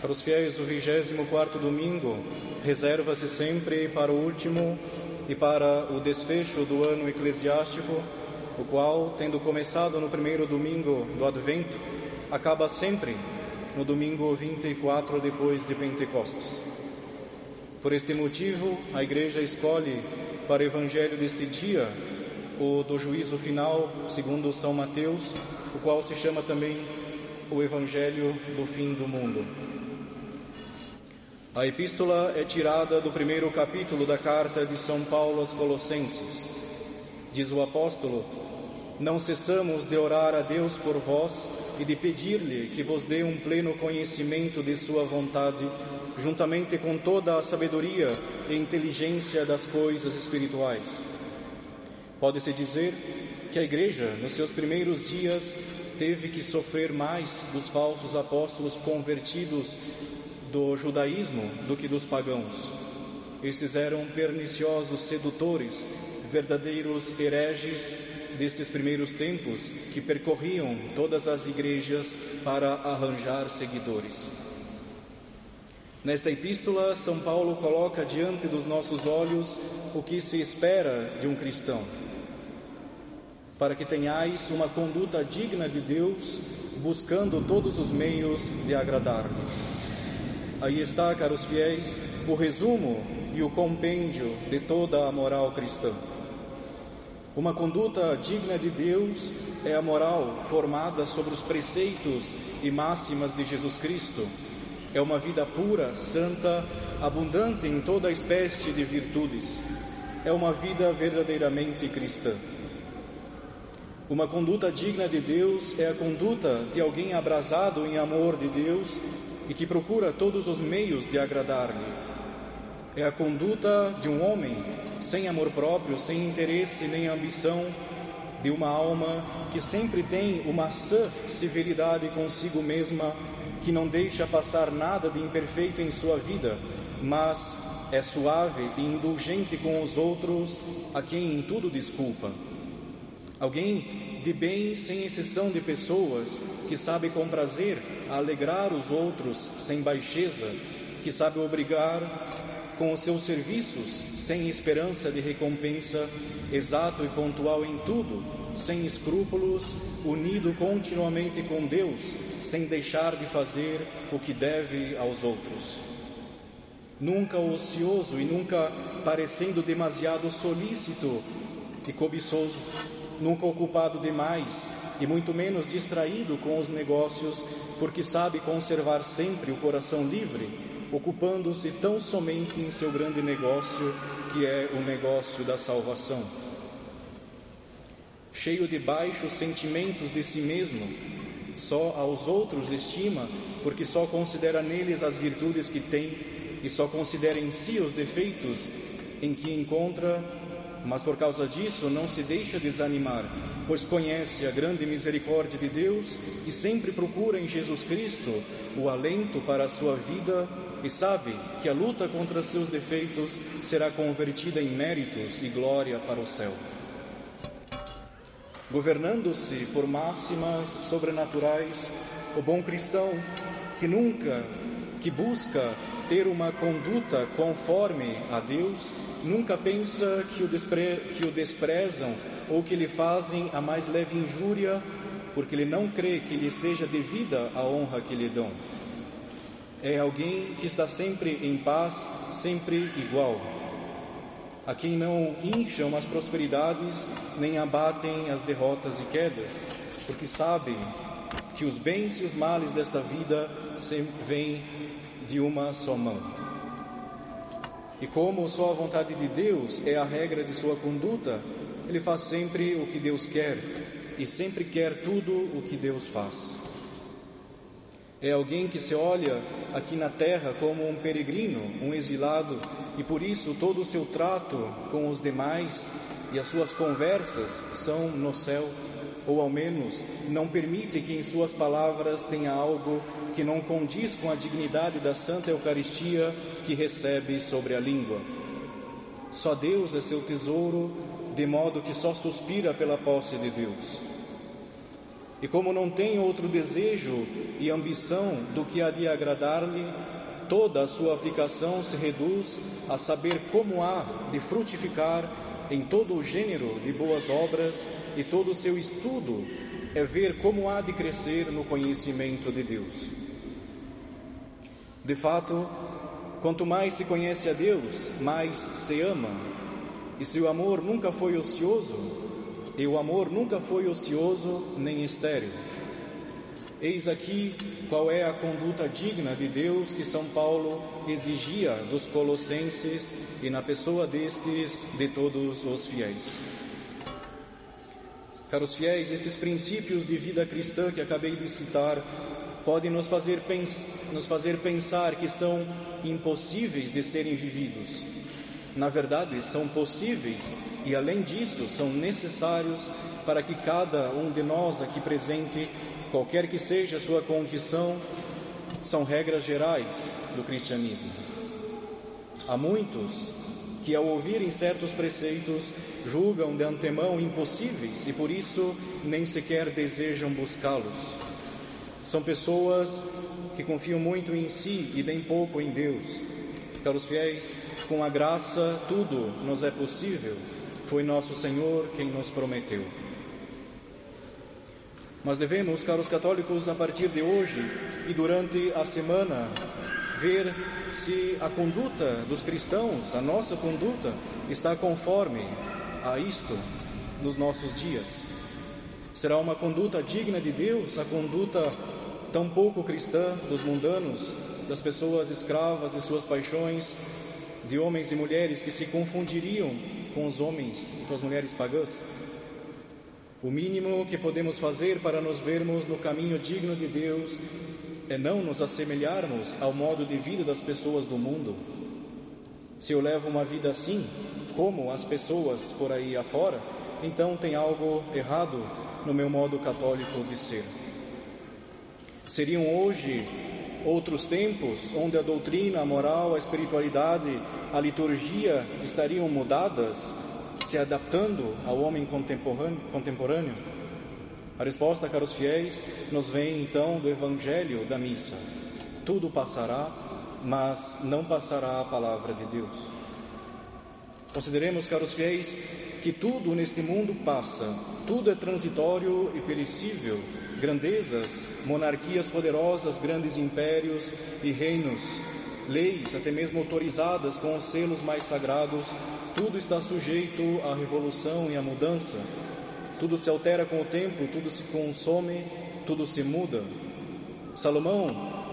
Para os fiéis, o 24 domingo reserva-se sempre para o último e para o desfecho do ano eclesiástico, o qual, tendo começado no primeiro domingo do Advento, acaba sempre no domingo 24 depois de Pentecostes. Por este motivo, a Igreja escolhe para o Evangelho deste dia o do juízo final, segundo São Mateus, o qual se chama também o Evangelho do fim do mundo. A epístola é tirada do primeiro capítulo da carta de São Paulo aos Colossenses. Diz o apóstolo: Não cessamos de orar a Deus por vós e de pedir-lhe que vos dê um pleno conhecimento de Sua vontade, juntamente com toda a sabedoria e inteligência das coisas espirituais. Pode-se dizer que a Igreja, nos seus primeiros dias, teve que sofrer mais dos falsos apóstolos convertidos do judaísmo do que dos pagãos. Estes eram perniciosos sedutores, verdadeiros hereges destes primeiros tempos que percorriam todas as igrejas para arranjar seguidores. Nesta epístola, São Paulo coloca diante dos nossos olhos o que se espera de um cristão, para que tenhais uma conduta digna de Deus, buscando todos os meios de agradar-lhe. Aí está, caros fiéis, o resumo e o compêndio de toda a moral cristã. Uma conduta digna de Deus é a moral formada sobre os preceitos e máximas de Jesus Cristo. É uma vida pura, santa, abundante em toda espécie de virtudes. É uma vida verdadeiramente cristã. Uma conduta digna de Deus é a conduta de alguém abrasado em amor de Deus e que procura todos os meios de agradar-lhe é a conduta de um homem sem amor próprio, sem interesse nem ambição, de uma alma que sempre tem uma sã severidade consigo mesma, que não deixa passar nada de imperfeito em sua vida, mas é suave e indulgente com os outros, a quem em tudo desculpa. Alguém de bem sem exceção de pessoas, que sabe com prazer alegrar os outros sem baixeza, que sabe obrigar com os seus serviços, sem esperança de recompensa, exato e pontual em tudo, sem escrúpulos, unido continuamente com Deus, sem deixar de fazer o que deve aos outros. Nunca ocioso e nunca parecendo demasiado solícito e cobiçoso, nunca ocupado demais e muito menos distraído com os negócios, porque sabe conservar sempre o coração livre ocupando-se tão somente em seu grande negócio, que é o negócio da salvação. Cheio de baixos sentimentos de si mesmo, só aos outros estima, porque só considera neles as virtudes que tem e só considera em si os defeitos em que encontra, mas por causa disso não se deixa desanimar, pois conhece a grande misericórdia de Deus e sempre procura em Jesus Cristo o alento para a sua vida e sabe que a luta contra seus defeitos será convertida em méritos e glória para o céu. Governando-se por máximas sobrenaturais, o bom cristão que nunca, que busca ter uma conduta conforme a Deus, nunca pensa que o, despre, que o desprezam ou que lhe fazem a mais leve injúria, porque ele não crê que lhe seja devida a honra que lhe dão. É alguém que está sempre em paz, sempre igual, a quem não incham as prosperidades, nem abatem as derrotas e quedas, porque sabem que os bens e os males desta vida vêm de uma só mão. E como só a vontade de Deus é a regra de sua conduta, ele faz sempre o que Deus quer e sempre quer tudo o que Deus faz. É alguém que se olha aqui na terra como um peregrino, um exilado, e por isso todo o seu trato com os demais e as suas conversas são no céu, ou ao menos não permite que em suas palavras tenha algo que não condiz com a dignidade da Santa Eucaristia que recebe sobre a língua. Só Deus é seu tesouro, de modo que só suspira pela posse de Deus. E como não tem outro desejo e ambição do que a de agradar-lhe, toda a sua aplicação se reduz a saber como há de frutificar em todo o gênero de boas obras e todo o seu estudo é ver como há de crescer no conhecimento de Deus. De fato, quanto mais se conhece a Deus, mais se ama. E se o amor nunca foi ocioso, e o amor nunca foi ocioso nem estéril. Eis aqui qual é a conduta digna de Deus que São Paulo exigia dos colossenses e na pessoa destes de todos os fiéis. Caros fiéis, esses princípios de vida cristã que acabei de citar podem nos fazer, nos fazer pensar que são impossíveis de serem vividos. Na verdade, são possíveis e, além disso, são necessários para que cada um de nós aqui presente, qualquer que seja a sua condição, são regras gerais do cristianismo. Há muitos que, ao ouvirem certos preceitos, julgam de antemão impossíveis e por isso nem sequer desejam buscá-los. São pessoas que confiam muito em si e bem pouco em Deus. Caros fiéis, com a graça tudo nos é possível. Foi nosso Senhor quem nos prometeu. Mas devemos, caros católicos, a partir de hoje e durante a semana, ver se a conduta dos cristãos, a nossa conduta, está conforme a isto nos nossos dias. Será uma conduta digna de Deus, a conduta tão pouco cristã dos mundanos, das pessoas escravas de suas paixões, de homens e mulheres que se confundiriam com os homens e com as mulheres pagãs? O mínimo que podemos fazer para nos vermos no caminho digno de Deus é não nos assemelharmos ao modo de vida das pessoas do mundo. Se eu levo uma vida assim, como as pessoas por aí afora, então tem algo errado no meu modo católico de ser. Seriam hoje outros tempos onde a doutrina, a moral, a espiritualidade, a liturgia estariam mudadas, se adaptando ao homem contemporâneo? A resposta, caros fiéis, nos vem então do Evangelho da missa. Tudo passará, mas não passará a palavra de Deus. Consideremos, caros fiéis, que tudo neste mundo passa, tudo é transitório e perecível. Grandezas, monarquias poderosas, grandes impérios e reinos, leis, até mesmo autorizadas com os selos mais sagrados, tudo está sujeito à revolução e à mudança. Tudo se altera com o tempo, tudo se consome, tudo se muda. Salomão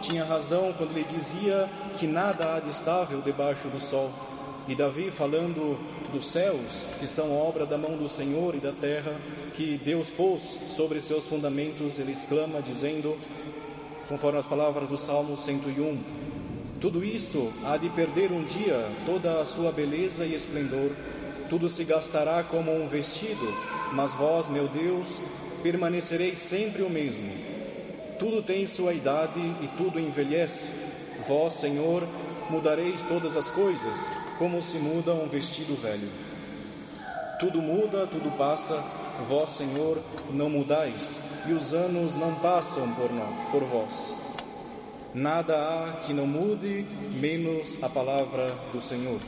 tinha razão quando ele dizia que nada há de estável debaixo do sol. E Davi, falando dos céus, que são obra da mão do Senhor e da terra, que Deus pôs sobre seus fundamentos, ele exclama, dizendo, conforme as palavras do Salmo 101, tudo isto há de perder um dia toda a sua beleza e esplendor, tudo se gastará como um vestido, mas vós, meu Deus, permanecereis sempre o mesmo. Tudo tem sua idade e tudo envelhece. Vós, Senhor, mudareis todas as coisas, como se muda um vestido velho. Tudo muda, tudo passa, vós, Senhor, não mudais, e os anos não passam por, nós, por vós. Nada há que não mude, menos a palavra do Senhor.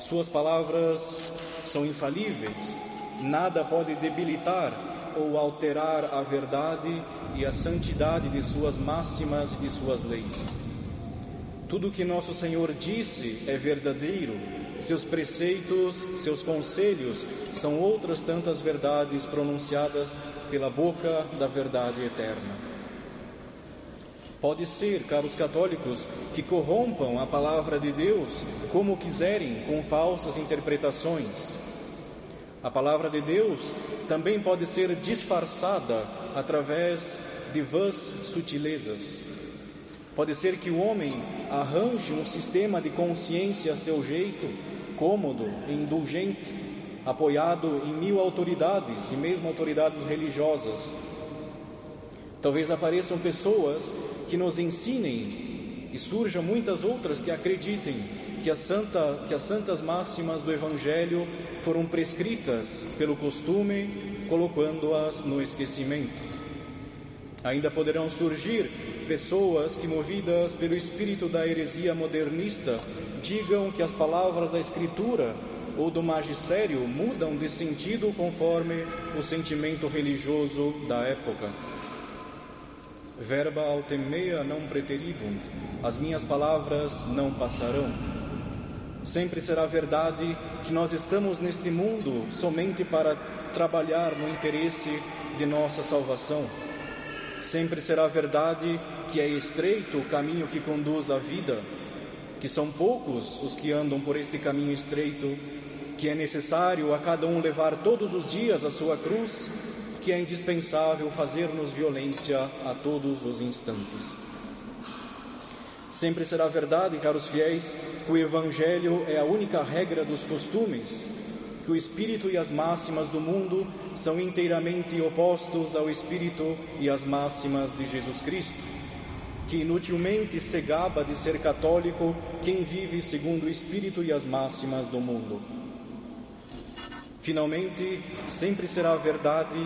Suas palavras são infalíveis, nada pode debilitar ou alterar a verdade e a santidade de suas máximas e de suas leis. Tudo o que nosso Senhor disse é verdadeiro, seus preceitos, seus conselhos são outras tantas verdades pronunciadas pela boca da verdade eterna. Pode ser, caros católicos, que corrompam a palavra de Deus como quiserem, com falsas interpretações. A palavra de Deus também pode ser disfarçada através de vãs sutilezas. Pode ser que o homem arranje um sistema de consciência a seu jeito, cômodo e indulgente, apoiado em mil autoridades e mesmo autoridades religiosas. Talvez apareçam pessoas que nos ensinem e surjam muitas outras que acreditem que, santa, que as santas máximas do Evangelho foram prescritas pelo costume colocando-as no esquecimento. Ainda poderão surgir pessoas que, movidas pelo espírito da heresia modernista, digam que as palavras da Escritura ou do magistério mudam de sentido conforme o sentimento religioso da época. Verba altemea não preteribunt, as minhas palavras não passarão. Sempre será verdade que nós estamos neste mundo somente para trabalhar no interesse de nossa salvação Sempre será verdade que é estreito o caminho que conduz à vida, que são poucos os que andam por este caminho estreito, que é necessário a cada um levar todos os dias a sua cruz, que é indispensável fazer-nos violência a todos os instantes. Sempre será verdade, caros fiéis, que o Evangelho é a única regra dos costumes, que o espírito e as máximas do mundo são inteiramente opostos ao espírito e às máximas de Jesus Cristo, que inutilmente se gaba de ser católico quem vive segundo o espírito e as máximas do mundo. Finalmente, sempre será verdade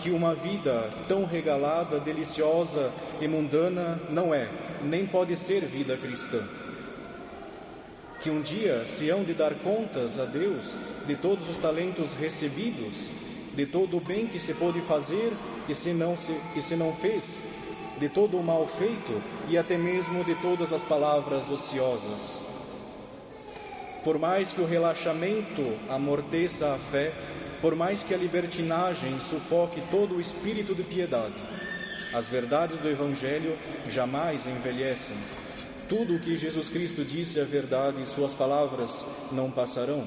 que uma vida tão regalada, deliciosa e mundana não é, nem pode ser vida cristã que um dia se hão de dar contas a Deus de todos os talentos recebidos, de todo o bem que se pôde fazer e se não, se, e se não fez, de todo o mal feito e até mesmo de todas as palavras ociosas. Por mais que o relaxamento amorteça a fé, por mais que a libertinagem sufoque todo o espírito de piedade, as verdades do Evangelho jamais envelhecem. Tudo o que Jesus Cristo disse é verdade e suas palavras não passarão.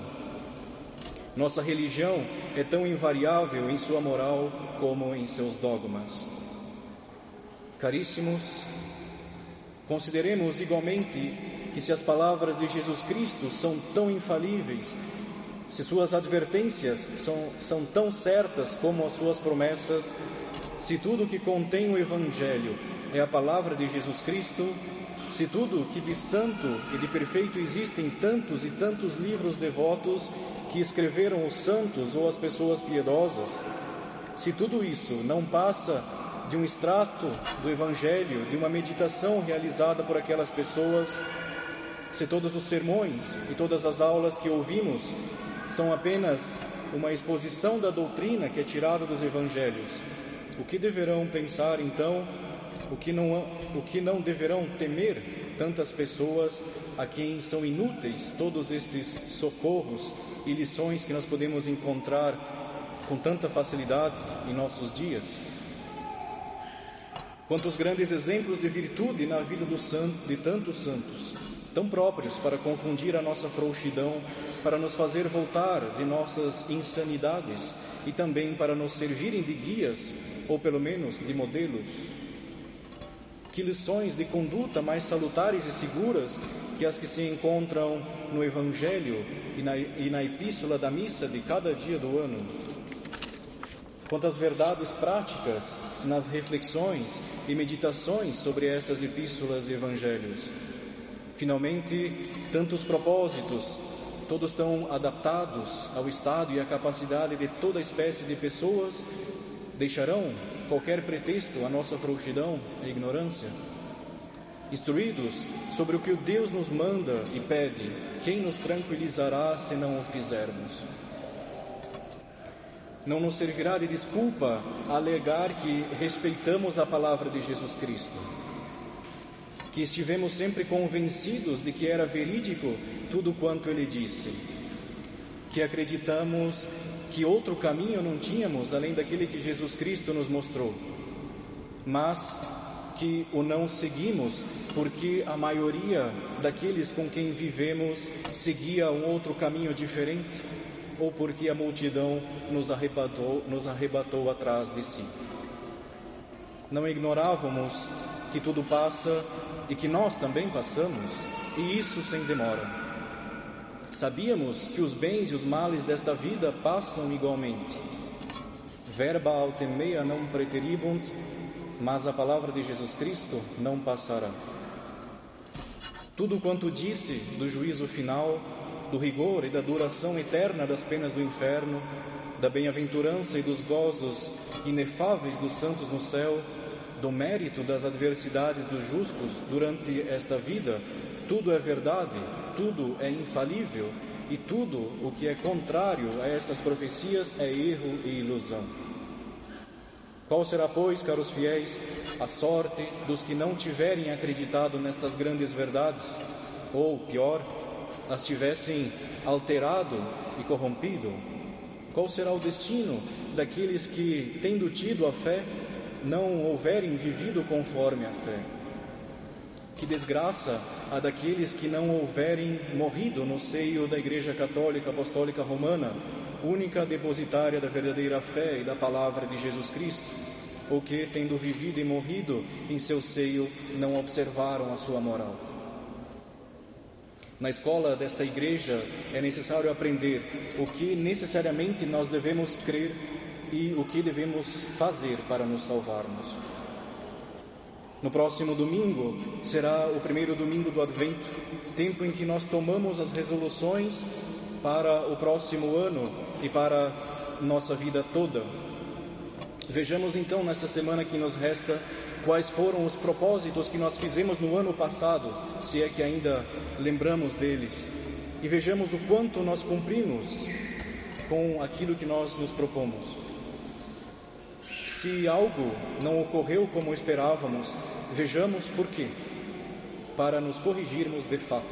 Nossa religião é tão invariável em sua moral como em seus dogmas. Caríssimos, consideremos igualmente que se as palavras de Jesus Cristo são tão infalíveis, se suas advertências são, são tão certas como as suas promessas, se tudo que contém o Evangelho é a palavra de Jesus Cristo, se tudo que de santo e de perfeito existem tantos e tantos livros devotos que escreveram os santos ou as pessoas piedosas, se tudo isso não passa de um extrato do Evangelho, de uma meditação realizada por aquelas pessoas, se todos os sermões e todas as aulas que ouvimos são apenas uma exposição da doutrina que é tirada dos Evangelhos, o que deverão pensar então o que não, o que não deverão temer tantas pessoas a quem são inúteis todos estes socorros e lições que nós podemos encontrar com tanta facilidade em nossos dias. Quantos grandes exemplos de virtude na vida do santo, de tantos santos, tão próprios para confundir a nossa frouxidão, para nos fazer voltar de nossas insanidades e também para nos servirem de guias, ou pelo menos de modelos. Que lições de conduta mais salutares e seguras que as que se encontram no Evangelho e na, e na Epístola da Missa de cada dia do ano. Quantas verdades práticas nas reflexões e meditações sobre essas epístolas e evangelhos. Finalmente, tantos propósitos, todos estão adaptados ao estado e à capacidade de toda espécie de pessoas Deixarão qualquer pretexto à nossa frouxidão e ignorância? Instruídos sobre o que o Deus nos manda e pede, quem nos tranquilizará se não o fizermos? Não nos servirá de desculpa alegar que respeitamos a palavra de Jesus Cristo, que estivemos sempre convencidos de que era verídico tudo quanto ele disse, que acreditamos que outro caminho não tínhamos além daquele que Jesus Cristo nos mostrou, mas que o não seguimos porque a maioria daqueles com quem vivemos seguia um outro caminho diferente ou porque a multidão nos arrebatou, nos arrebatou atrás de si. Não ignorávamos que tudo passa e que nós também passamos, e isso sem demora. Sabíamos que os bens e os males desta vida passam igualmente. Verba altemea não preteribunt, mas a palavra de Jesus Cristo não passará. Tudo quanto disse do juízo final, do rigor e da duração eterna das penas do inferno, da bem-aventurança e dos gozos inefáveis dos santos no céu, do mérito das adversidades dos justos durante esta vida, tudo é verdade, tudo é infalível e tudo o que é contrário a essas profecias é erro e ilusão. Qual será, pois, caros fiéis, a sorte dos que não tiverem acreditado nestas grandes verdades? Ou, pior, as tivessem alterado e corrompido? Qual será o destino daqueles que, tendo tido a fé, não houverem vivido conforme a fé? Que desgraça a daqueles que não houverem morrido no seio da Igreja Católica Apostólica Romana, única depositária da verdadeira fé e da palavra de Jesus Cristo, ou que, tendo vivido e morrido em seu seio, não observaram a sua moral. Na escola desta igreja é necessário aprender o que necessariamente nós devemos crer e o que devemos fazer para nos salvarmos. No próximo domingo será o primeiro domingo do Advento, tempo em que nós tomamos as resoluções para o próximo ano e para nossa vida toda. Vejamos então nesta semana que nos resta quais foram os propósitos que nós fizemos no ano passado, se é que ainda lembramos deles, e vejamos o quanto nós cumprimos com aquilo que nós nos propomos. Se algo não ocorreu como esperávamos, vejamos por quê, para nos corrigirmos de fato.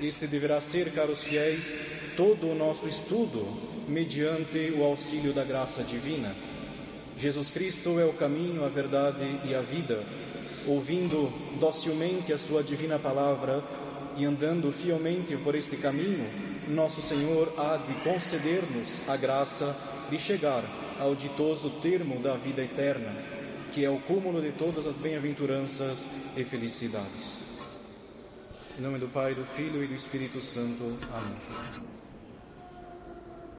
Este deverá ser, caros fiéis, todo o nosso estudo mediante o auxílio da graça divina. Jesus Cristo é o caminho, a verdade e a vida. Ouvindo docilmente a Sua divina palavra e andando fielmente por este caminho, nosso Senhor há de conceder-nos a graça de chegar ao ditoso termo da vida eterna, que é o cúmulo de todas as bem-aventuranças e felicidades. Em nome do Pai, do Filho e do Espírito Santo. Amém.